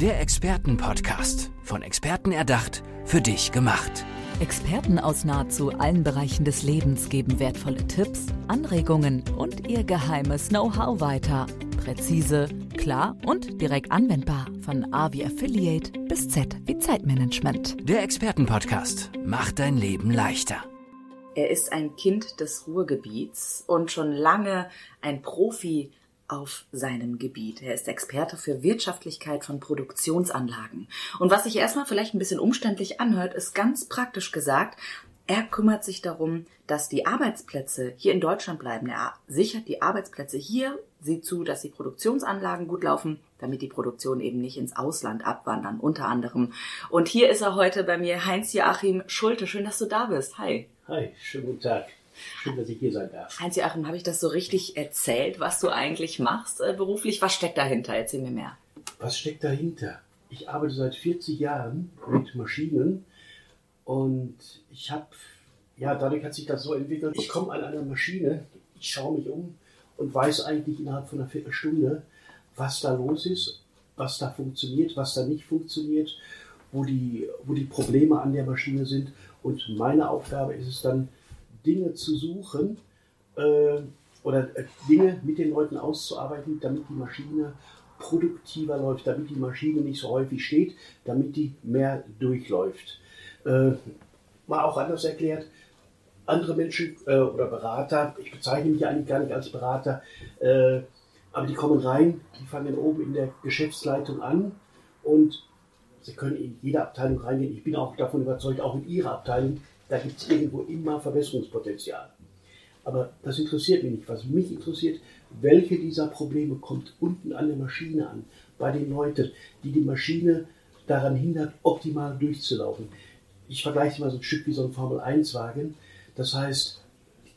Der Expertenpodcast. Von Experten erdacht, für dich gemacht. Experten aus nahezu allen Bereichen des Lebens geben wertvolle Tipps, Anregungen und ihr geheimes Know-how weiter. Präzise, klar und direkt anwendbar. Von A wie Affiliate bis Z wie Zeitmanagement. Der Expertenpodcast macht dein Leben leichter. Er ist ein Kind des Ruhrgebiets und schon lange ein Profi auf seinem Gebiet. Er ist Experte für Wirtschaftlichkeit von Produktionsanlagen. Und was sich erstmal vielleicht ein bisschen umständlich anhört, ist ganz praktisch gesagt, er kümmert sich darum, dass die Arbeitsplätze hier in Deutschland bleiben. Er sichert die Arbeitsplätze hier, sieht zu, dass die Produktionsanlagen gut laufen, damit die Produktion eben nicht ins Ausland abwandern, unter anderem. Und hier ist er heute bei mir, Heinz-Joachim Schulte. Schön, dass du da bist. Hi. Hi, schönen guten Tag. Schön, dass ich hier sein darf. Heinz-Joachim, habe ich das so richtig erzählt, was du eigentlich machst äh, beruflich? Was steckt dahinter? Erzähl mir mehr. Was steckt dahinter? Ich arbeite seit 40 Jahren mit Maschinen und ich habe, ja, dadurch hat sich das so entwickelt. Ich komme an einer Maschine, ich schaue mich um und weiß eigentlich innerhalb von einer Viertelstunde, was da los ist, was da funktioniert, was da nicht funktioniert, wo die, wo die Probleme an der Maschine sind. Und meine Aufgabe ist es dann, Dinge zu suchen äh, oder Dinge mit den Leuten auszuarbeiten, damit die Maschine produktiver läuft, damit die Maschine nicht so häufig steht, damit die mehr durchläuft. Äh, mal auch anders erklärt, andere Menschen äh, oder Berater, ich bezeichne mich eigentlich gar nicht als Berater, äh, aber die kommen rein, die fangen oben in der Geschäftsleitung an und sie können in jede Abteilung reingehen. Ich bin auch davon überzeugt, auch in ihrer Abteilung, da gibt es irgendwo immer Verbesserungspotenzial. Aber das interessiert mich nicht. Was mich interessiert, welche dieser Probleme kommt unten an der Maschine an, bei den Leuten, die die Maschine daran hindert, optimal durchzulaufen. Ich vergleiche mal so ein Stück wie so ein Formel-1-Wagen. Das heißt,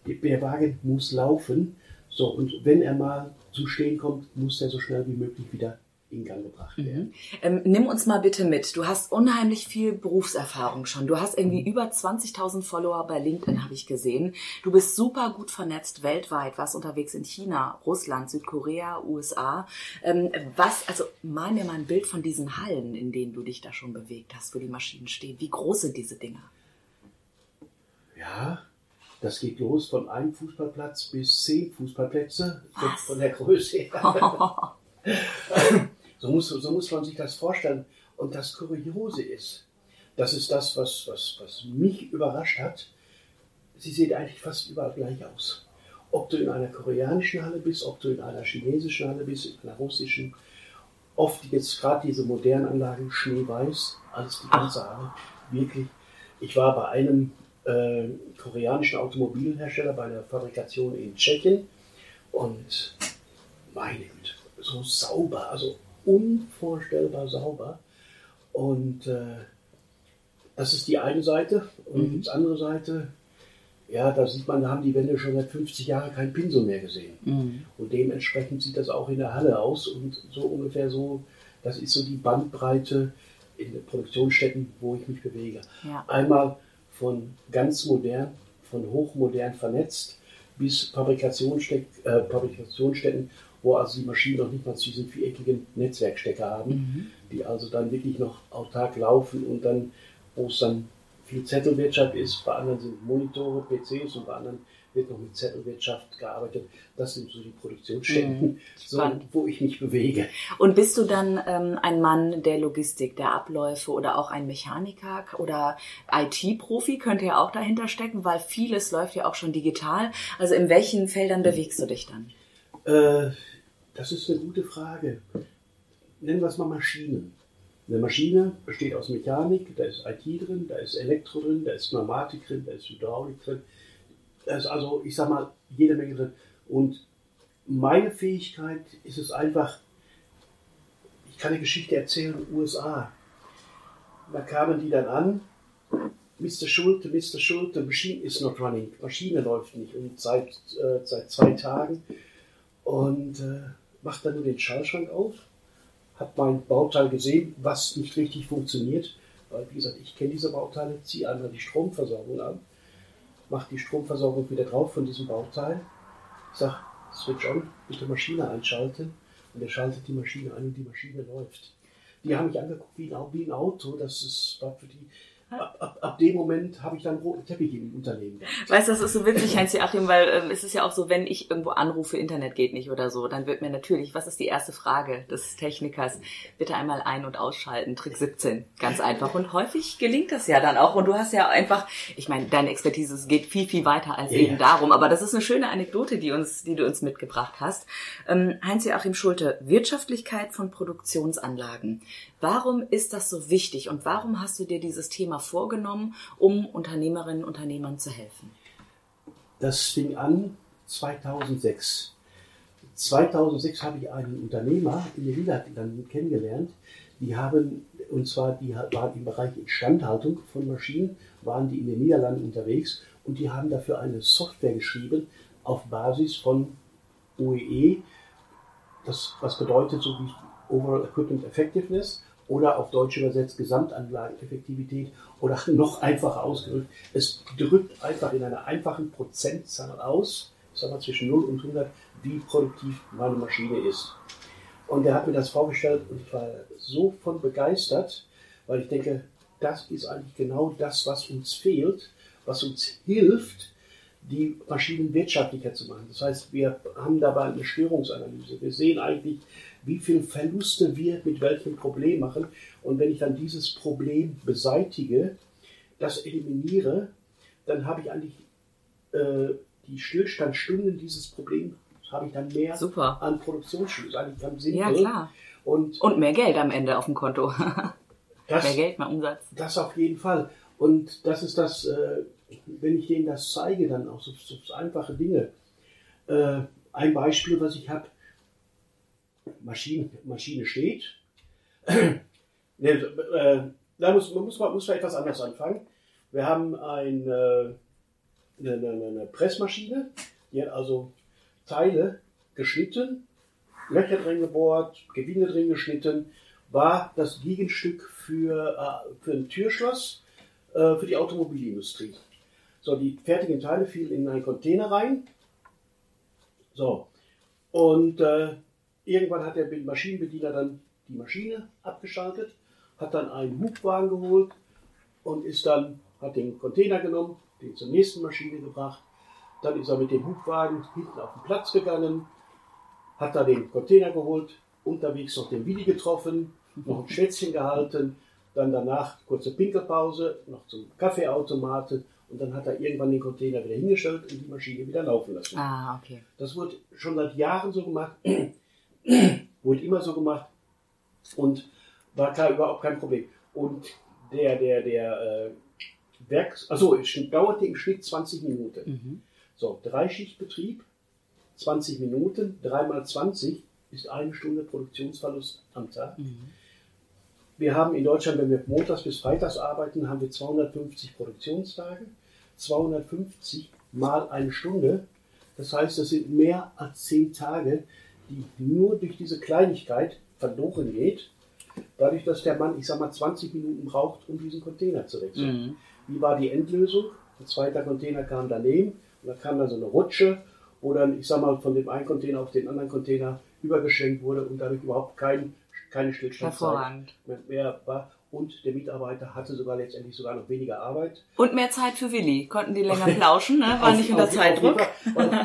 der Wagen muss laufen. So, und wenn er mal zum Stehen kommt, muss er so schnell wie möglich wieder in Gang gebracht werden. Mhm. Ähm, nimm uns mal bitte mit. Du hast unheimlich viel Berufserfahrung schon. Du hast irgendwie mhm. über 20.000 Follower bei LinkedIn, habe ich gesehen. Du bist super gut vernetzt weltweit, warst unterwegs in China, Russland, Südkorea, USA. Ähm, was, also mal mir mal ein Bild von diesen Hallen, in denen du dich da schon bewegt hast, wo die Maschinen stehen. Wie groß sind diese Dinger? Ja, das geht los von einem Fußballplatz bis zehn Fußballplätze Was? von der Größe her. So muss, so muss man sich das vorstellen. Und das Kuriose ist, das ist das, was, was, was mich überrascht hat. Sie sehen eigentlich fast überall gleich aus. Ob du in einer koreanischen Halle bist, ob du in einer chinesischen Halle bist, in einer russischen, oft jetzt gerade diese modernen Anlagen schneeweiß, alles die ganze Halle, wirklich. Ich war bei einem äh, koreanischen Automobilhersteller bei der Fabrikation in Tschechien und meine Güte, so sauber, also unvorstellbar sauber. Und äh, das ist die eine Seite. Und mhm. die andere Seite, ja, da sieht man, da haben die Wände schon seit 50 Jahren kein Pinsel mehr gesehen. Mhm. Und dementsprechend sieht das auch in der Halle aus. Und so ungefähr so, das ist so die Bandbreite in den Produktionsstätten, wo ich mich bewege. Ja. Einmal von ganz modern, von hochmodern vernetzt bis Fabrikationsstätten, äh, Fabrikationsstätten wo also die Maschinen noch nicht mal diesen viereckigen Netzwerkstecker haben, mhm. die also dann wirklich noch autark laufen und dann, wo es dann viel Zettelwirtschaft ist, bei anderen sind Monitore, PCs und bei anderen wird noch mit Zettelwirtschaft gearbeitet. Das sind so die Produktionsstätten, mhm. so, wo ich mich bewege. Und bist du dann ähm, ein Mann der Logistik, der Abläufe oder auch ein Mechaniker oder IT-Profi könnte ja auch dahinter stecken, weil vieles läuft ja auch schon digital. Also in welchen Feldern bewegst du dich dann? Äh, das ist eine gute Frage. Nennen wir es mal Maschinen. Eine Maschine besteht aus Mechanik, da ist IT drin, da ist Elektro drin, da ist Pneumatik drin, da ist Hydraulik drin. Da ist also, ich sag mal, jede Menge drin. Und meine Fähigkeit ist es einfach, ich kann eine Geschichte erzählen USA. Da kamen die dann an, Mr. Schulte, Mr. Schulte, Machine is not running. Maschine läuft nicht. Und seit, äh, seit zwei Tagen und äh, macht dann nur den Schallschrank auf, hat mein Bauteil gesehen, was nicht richtig funktioniert, weil wie gesagt, ich kenne diese Bauteile, ziehe einmal die Stromversorgung an, mache die Stromversorgung wieder drauf von diesem Bauteil, sage, Switch on, bitte Maschine einschalten und er schaltet die Maschine ein und die Maschine läuft. die haben mich angeguckt wie ein, Auto. Das ist, für die ab, dem Moment habe ich dann roten Teppich im Unternehmen gehabt. Weißt du, das ist so witzig, Heinz-Joachim, weil ähm, es ist ja auch so, wenn ich irgendwo anrufe, Internet geht nicht oder so, dann wird mir natürlich, was ist die erste Frage des Technikers? Bitte einmal ein- und ausschalten, Trick 17. Ganz einfach. Und häufig gelingt das ja dann auch. Und du hast ja einfach, ich meine, deine Expertise geht viel, viel weiter als ja, eben darum. Aber das ist eine schöne Anekdote, die uns, die du uns mitgebracht hast. Ähm, Heinz-Joachim Schulte, Wirtschaftlichkeit von Produktionsanlagen. Warum ist das so wichtig und warum hast du dir dieses Thema vorgenommen, um Unternehmerinnen und Unternehmern zu helfen? Das fing an 2006. 2006 habe ich einen Unternehmer in der Villa dann kennengelernt. Die haben, und zwar, die waren im Bereich Instandhaltung von Maschinen, waren die in den Niederlanden unterwegs und die haben dafür eine Software geschrieben auf Basis von OEE, das, was bedeutet so wie Overall Equipment Effectiveness oder auf Deutsch übersetzt Gesamtanlageneffektivität oder noch einfacher ausgedrückt. Es drückt einfach in einer einfachen Prozentzahl aus, sagen wir zwischen 0 und 100, wie produktiv meine Maschine ist. Und er hat mir das vorgestellt und ich war so von begeistert, weil ich denke, das ist eigentlich genau das, was uns fehlt, was uns hilft, die Maschinen wirtschaftlicher zu machen. Das heißt, wir haben dabei eine Störungsanalyse. Wir sehen eigentlich, wie viel Verluste wir mit welchem Problem machen. Und wenn ich dann dieses Problem beseitige, das eliminiere, dann habe ich eigentlich äh, die Stillstandsstunden dieses Problems habe ich dann mehr Super. an Produktionsstunden. Eigentlich ganz simpel. Ja, klar. Und, und mehr Geld am Ende auf dem Konto. das, mehr Geld, mehr Umsatz. Das auf jeden Fall. Und das ist das, äh, wenn ich denen das zeige, dann auch so, so einfache Dinge. Äh, ein Beispiel, was ich habe, Maschine, Maschine steht. ne, äh, da muss, man, muss man etwas anders anfangen. Wir haben äh, eine, eine, eine Pressmaschine, die hat also Teile geschnitten, Löcher drin gebohrt, Gewinde drin geschnitten, war das Gegenstück für, äh, für ein Türschloss äh, für die Automobilindustrie. So, die fertigen Teile fielen in einen Container rein. So, und äh, Irgendwann hat der Maschinenbediener dann die Maschine abgeschaltet, hat dann einen Hubwagen geholt und ist dann, hat den Container genommen, den zur nächsten Maschine gebracht. Dann ist er mit dem Hubwagen hinten auf den Platz gegangen, hat da den Container geholt, unterwegs noch den Willi getroffen, noch ein Schwätzchen gehalten, dann danach kurze Pinkelpause, noch zum Kaffeeautomaten und dann hat er irgendwann den Container wieder hingestellt und die Maschine wieder laufen lassen. Ah, okay. Das wurde schon seit Jahren so gemacht. Wurde immer so gemacht und war klar überhaupt kein Problem. Und der, der, der äh, Werks, also es dauerte im Schnitt 20 Minuten. Mhm. So, Dreischichtbetrieb, 20 Minuten, 3 mal 20 ist eine Stunde Produktionsverlust am Tag. Mhm. Wir haben in Deutschland, wenn wir montags bis freitags arbeiten, haben wir 250 Produktionstage, 250 mal eine Stunde. Das heißt, das sind mehr als 10 Tage, die nur durch diese Kleinigkeit verloren geht, dadurch, dass der Mann, ich sag mal, 20 Minuten braucht, um diesen Container zu wechseln. Mhm. Wie war die Endlösung? Ein zweiter Container kam daneben und da kam dann so eine Rutsche, wo dann, ich sag mal, von dem einen Container auf den anderen Container übergeschenkt wurde und dadurch überhaupt kein, keine Stillstandzeit mehr war und der Mitarbeiter hatte sogar letztendlich sogar noch weniger Arbeit. Und mehr Zeit für Willi. Konnten die länger plauschen, ne? war nicht unter Zeitdruck.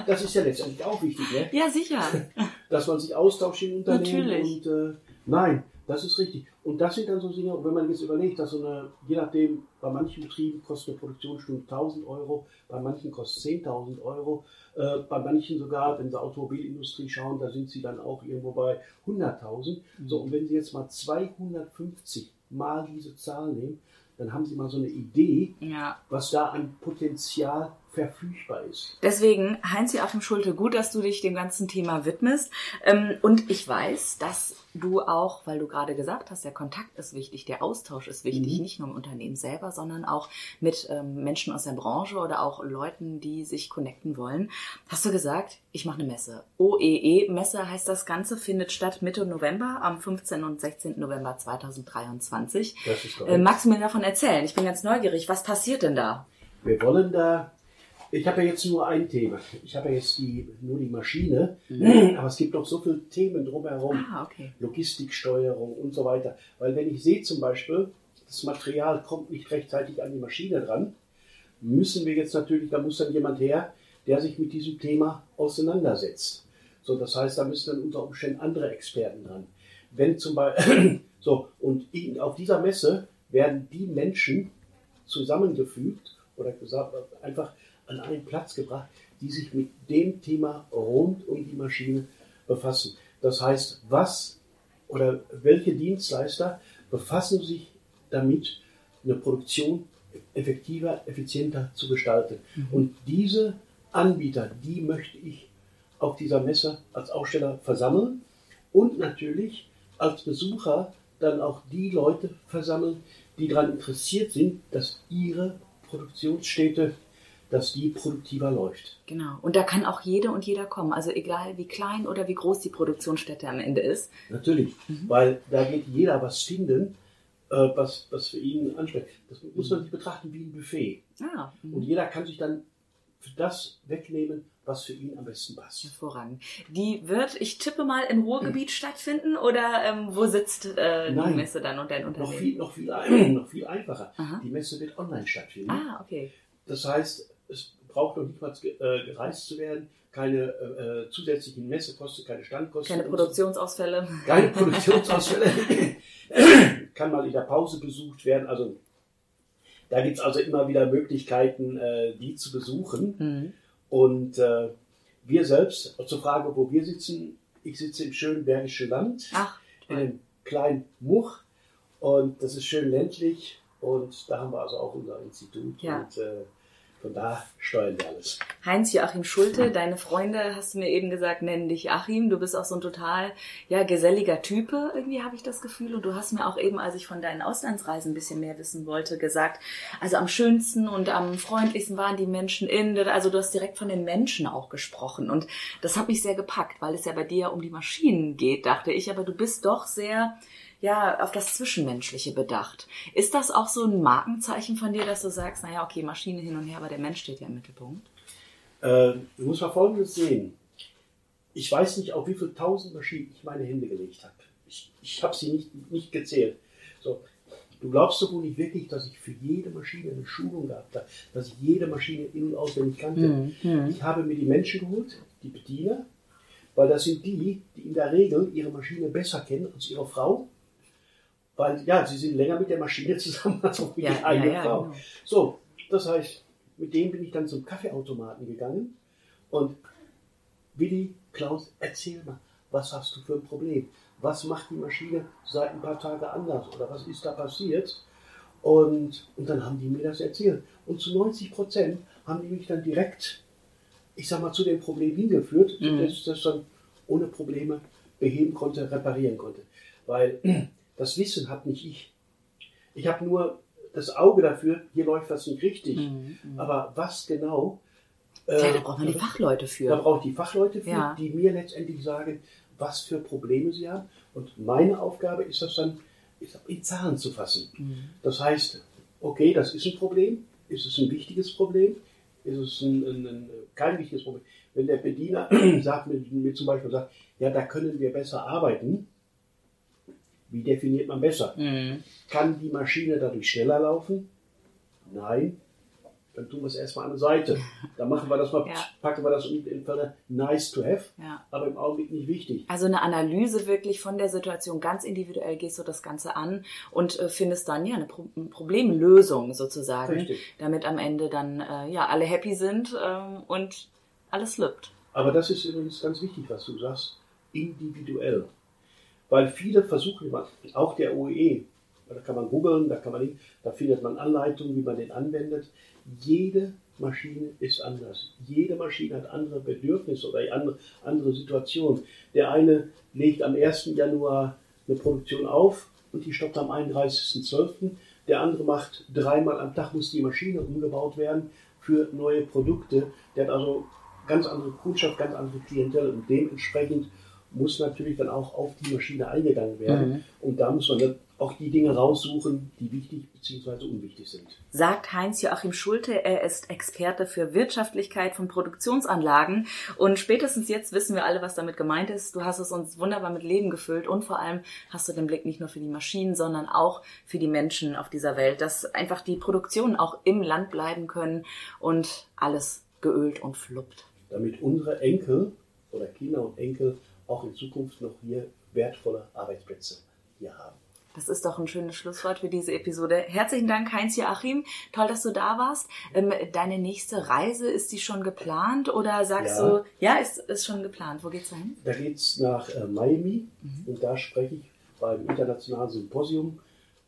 Das ist ja letztendlich auch wichtig, ne? Ja, sicher. Dass man sich austauscht im Unternehmen. Natürlich. Und, äh, nein, das ist richtig. Und das sind dann so Dinge, wenn man jetzt überlegt, dass so eine, je nachdem, bei manchen Betrieben kostet eine Produktionsstunde 1000 Euro, bei manchen kostet 10.000 Euro, äh, bei manchen sogar, wenn Sie Automobilindustrie schauen, da sind sie dann auch irgendwo bei 100.000. Mhm. So, und wenn Sie jetzt mal 250 mal diese Zahl nehmen, dann haben Sie mal so eine Idee, ja. was da an Potenzial verfügbar ist. Deswegen, Heinz-Joachim Schulte, gut, dass du dich dem ganzen Thema widmest. Ähm, und ich weiß, dass du auch, weil du gerade gesagt hast, der Kontakt ist wichtig, der Austausch ist wichtig, mhm. nicht nur im Unternehmen selber, sondern auch mit ähm, Menschen aus der Branche oder auch Leuten, die sich connecten wollen. Hast du gesagt, ich mache eine Messe. OEE-Messe heißt das Ganze, findet statt Mitte November, am 15. und 16. November 2023. Das ist äh, magst du mir davon erzählen? Ich bin ganz neugierig. Was passiert denn da? Wir wollen da Ich habe ja jetzt nur ein Thema. Ich habe ja jetzt die, nur die Maschine, mhm. aber es gibt noch so viele Themen drumherum. Ah, okay. Logistiksteuerung und so weiter. Weil wenn ich sehe zum Beispiel, das Material kommt nicht rechtzeitig an die Maschine dran, müssen wir jetzt natürlich, da muss dann jemand her, der sich mit diesem Thema auseinandersetzt. So, das heißt, da müssen dann unter Umständen andere Experten dran. Wenn zum Beispiel, so, und auf dieser Messe werden die Menschen zusammengefügt oder gesagt, einfach an einen Platz gebracht, die sich mit dem Thema rund um die Maschine befassen. Das heißt, was oder welche Dienstleister befassen sich damit, eine Produktion effektiver, effizienter zu gestalten. Mhm. Und diese Anbieter, die möchte ich auf dieser Messe als Aussteller versammeln und natürlich als Besucher dann auch die Leute versammeln, die daran interessiert sind, dass ihre Produktionsstätte, dass die produktiver läuft. Genau. Und da kann auch jede und jeder kommen. Also egal wie klein oder wie groß die Produktionsstätte am Ende ist. Natürlich, mhm. weil da geht jeder was finden, äh, was, was für ihn anspricht. Das muss man sich betrachten wie ein Buffet. Ah, mhm. und jeder kann sich dann für das wegnehmen, was für ihn am besten passt. Hervorragend. Die wird, ich tippe mal, im Ruhrgebiet stattfinden oder ähm, wo sitzt äh, die Nein, Messe dann und dein Noch Unternehmen? viel, noch viel, noch viel einfacher. Aha. Die Messe wird online stattfinden. Ah, okay. Das heißt, es braucht noch nicht mal ge- äh, gereist zu werden, keine äh, äh, zusätzlichen Messekosten, keine Standkosten. Keine. Produktionsausfälle. Keine Produktionsausfälle. Kann mal in der Pause besucht werden. Also da gibt es also immer wieder Möglichkeiten, äh, die zu besuchen. Mhm. Und äh, wir selbst, zur Frage, wo wir sitzen, ich sitze im schönen Bergischen Land, Ach, in einem kleinen Much. Und das ist schön ländlich. Und da haben wir also auch unser Institut. Ja. Und äh, von da steuern wir alles. Heinz-Joachim Schulte, deine Freunde, hast du mir eben gesagt, nennen dich Achim. Du bist auch so ein total ja, geselliger Type, irgendwie habe ich das Gefühl. Und du hast mir auch eben, als ich von deinen Auslandsreisen ein bisschen mehr wissen wollte, gesagt, also am schönsten und am freundlichsten waren die Menschen in. Also du hast direkt von den Menschen auch gesprochen. Und das hat mich sehr gepackt, weil es ja bei dir um die Maschinen geht, dachte ich. Aber du bist doch sehr ja, auf das Zwischenmenschliche bedacht. Ist das auch so ein Markenzeichen von dir, dass du sagst, naja, okay, Maschine hin und her, aber der Mensch steht ja im Mittelpunkt? Äh, du musst mal Folgendes sehen. Ich weiß nicht, auf wie viele tausend Maschinen ich meine Hände gelegt habe. Ich, ich habe sie nicht, nicht gezählt. So, du glaubst doch wohl nicht wirklich, dass ich für jede Maschine eine Schulung gehabt habe, dass ich jede Maschine in- und auswendig kannte. Mhm. Ich habe mir die Menschen geholt, die Bediener, weil das sind die, die in der Regel ihre Maschine besser kennen als ihre Frau. Weil, ja, sie sind länger mit der Maschine zusammen als auch mit Ja, der eigenen ja, Frau. genau. So, das heißt, mit dem bin ich dann zum Kaffeeautomaten gegangen und Willi, Klaus, erzähl mal, was hast du für ein Problem? Was macht die Maschine seit ein paar Tagen anders oder was ist da passiert? Und, und dann haben die mir das erzählt. Und zu 90 Prozent haben die mich dann direkt, ich sag mal, zu dem Problem hingeführt, Mhm. dass ich das dann ohne Probleme beheben konnte, reparieren konnte. Weil das Wissen hat nicht ich. Ich habe nur das Auge dafür, hier läuft was nicht richtig. Mhm, mhm. Aber was genau? Ja, äh, da braucht man die Fachleute Da für. brauche ich die Fachleute für, Ja. die mir letztendlich sagen, was für Probleme sie haben. Und meine Aufgabe ist das dann, in Zahlen zu fassen. Mhm. Das heißt, okay, das ist ein Problem. Ist es ein wichtiges Problem? Ist es ein, ein, ein, kein wichtiges Problem? Wenn der Bediener sagt, mir, mir zum Beispiel sagt, ja, da können wir besser arbeiten, wie definiert man besser? Mhm. Kann die Maschine dadurch schneller laufen? Nein. Dann tun wir es erstmal an der Seite. Dann machen wir das mal, Ja. packen wir das in Fälle nice to have, Ja. aber im Augenblick nicht wichtig. Also eine Analyse wirklich von der Situation ganz individuell gehst du das Ganze an und äh, findest dann ja eine Pro Problemlösung sozusagen, Richtig. damit am Ende dann äh, ja alle happy sind ähm, und alles lübt. Aber das ist übrigens ganz wichtig, was du sagst, individuell. Weil viele versuchen auch der OEE, da kann man googeln, da da findet man Anleitungen, wie man den anwendet. Jede Maschine ist anders. Jede Maschine hat andere Bedürfnisse oder andere, andere Situationen. Der eine legt am 1. Januar eine Produktion auf und die stoppt am 31.12. Der andere macht dreimal am Tag, muss die Maschine umgebaut werden für neue Produkte. Der hat also ganz andere Kundschaft, ganz andere Klientel und dementsprechend muss natürlich dann auch auf die Maschine eingegangen werden. Mhm. Und da muss man dann auch die Dinge raussuchen, die wichtig bzw. unwichtig sind. Sagt Heinz-Joachim Schulte, er ist Experte für Wirtschaftlichkeit von Produktionsanlagen. Und spätestens jetzt wissen wir alle, was damit gemeint ist. Du hast es uns wunderbar mit Leben gefüllt und vor allem hast du den Blick nicht nur für die Maschinen, sondern auch für die Menschen auf dieser Welt, dass einfach die Produktionen auch im Land bleiben können und alles geölt und fluppt. Damit unsere Enkel oder Kinder und Enkel auch in Zukunft noch hier wertvolle Arbeitsplätze hier haben. Das ist doch ein schönes Schlusswort für diese Episode. Herzlichen Dank, Heinz-Joachim. Toll, dass du da warst. Ähm, deine nächste Reise, ist die schon geplant oder sagst ja. du, ja, ist, ist schon geplant. Wo geht's hin? Da geht's nach äh, Miami mhm. und da spreche ich beim internationalen Symposium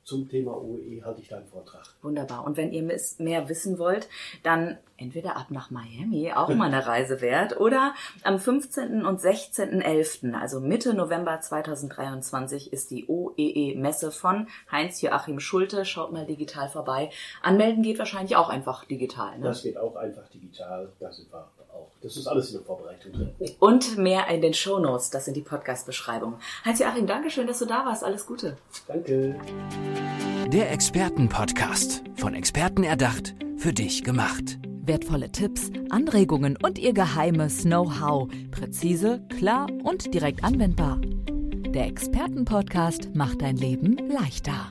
zum Thema OE halte ich da einen Vortrag. Wunderbar. Und wenn ihr mehr wissen wollt, dann entweder ab nach Miami, auch mal eine Reise wert, oder am 15. und 16.11., also Mitte November 2023, ist die OEE-Messe von Heinz-Joachim Schulte. Schaut mal digital vorbei. Anmelden geht wahrscheinlich auch einfach digital. Ne? Das geht auch einfach digital. Das wir auch. Das ist alles in der Vorbereitung drin. Und mehr in den Shownotes, das sind die Podcast-Beschreibungen. Heinz-Joachim, danke schön, dass du da warst. Alles Gute. Danke. Der Experten-Podcast. Von Experten erdacht, für dich gemacht. Wertvolle Tipps, Anregungen und ihr geheimes Know-how. Präzise, klar und direkt anwendbar. Der Experten-Podcast macht dein Leben leichter.